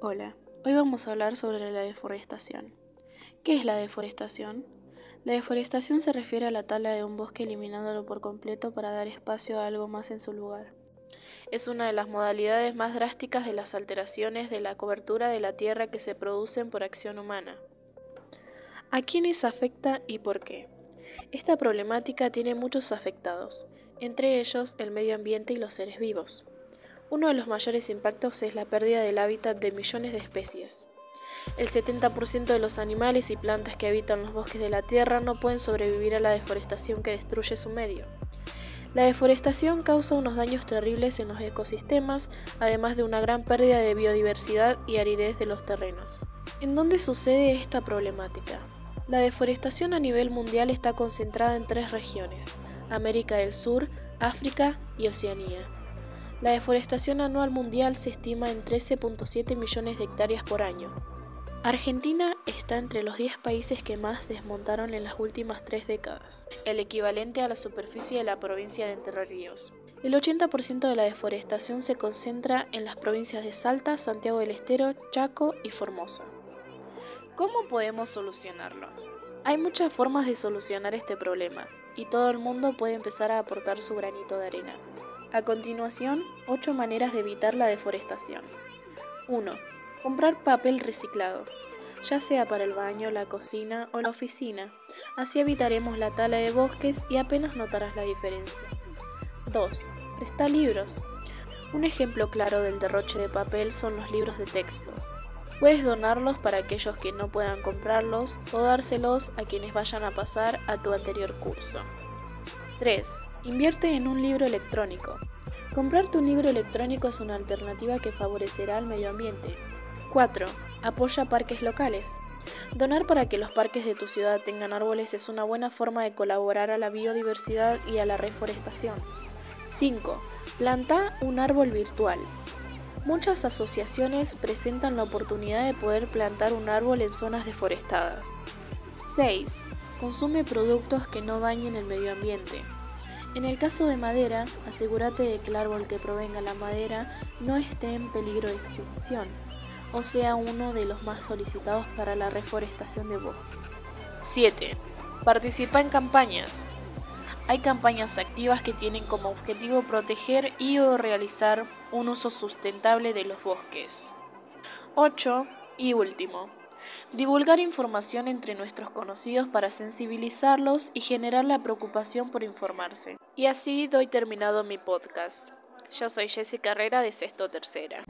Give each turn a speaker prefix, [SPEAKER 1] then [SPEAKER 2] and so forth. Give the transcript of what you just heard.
[SPEAKER 1] Hola, hoy vamos a hablar sobre la deforestación. ¿Qué es la deforestación? La deforestación se refiere a la tala de un bosque eliminándolo por completo para dar espacio a algo más en su lugar. Es una de las modalidades más drásticas de las alteraciones de la cobertura de la tierra que se producen por acción humana. ¿A quiénes afecta y por qué? Esta problemática tiene muchos afectados, entre ellos el medio ambiente y los seres vivos. Uno de los mayores impactos es la pérdida del hábitat de millones de especies. El 70% de los animales y plantas que habitan los bosques de la Tierra no pueden sobrevivir a la deforestación que destruye su medio. La deforestación causa unos daños terribles en los ecosistemas, además de una gran pérdida de biodiversidad y aridez de los terrenos. ¿En dónde sucede esta problemática? La deforestación a nivel mundial está concentrada en tres regiones, América del Sur, África y Oceanía. La deforestación anual mundial se estima en 13.7 millones de hectáreas por año. Argentina está entre los 10 países que más desmontaron en las últimas tres décadas, el equivalente a la superficie de la provincia de Entre Ríos. El 80% de la deforestación se concentra en las provincias de Salta, Santiago del Estero, Chaco y Formosa. ¿Cómo podemos solucionarlo? Hay muchas formas de solucionar este problema, y todo el mundo puede empezar a aportar su granito de arena. A continuación, 8 maneras de evitar la deforestación. 1. Comprar papel reciclado, ya sea para el baño, la cocina o la oficina. Así evitaremos la tala de bosques y apenas notarás la diferencia. 2. Presta libros. Un ejemplo claro del derroche de papel son los libros de textos. Puedes donarlos para aquellos que no puedan comprarlos o dárselos a quienes vayan a pasar a tu anterior curso. 3. Invierte en un libro electrónico. Comprarte un libro electrónico es una alternativa que favorecerá al medio ambiente. 4. Apoya parques locales. Donar para que los parques de tu ciudad tengan árboles es una buena forma de colaborar a la biodiversidad y a la reforestación. 5. Planta un árbol virtual. Muchas asociaciones presentan la oportunidad de poder plantar un árbol en zonas deforestadas. 6. Consume productos que no dañen el medio ambiente. En el caso de madera, asegúrate de que el árbol que provenga la madera no esté en peligro de extinción, o sea uno de los más solicitados para la reforestación de bosque. 7. Participa en campañas. Hay campañas activas que tienen como objetivo proteger y o realizar un uso sustentable de los bosques. 8. Y último, Divulgar información entre nuestros conocidos para sensibilizarlos y generar la preocupación por informarse. Y así doy terminado mi podcast. Yo soy Jessica Carrera de Sexto Tercera.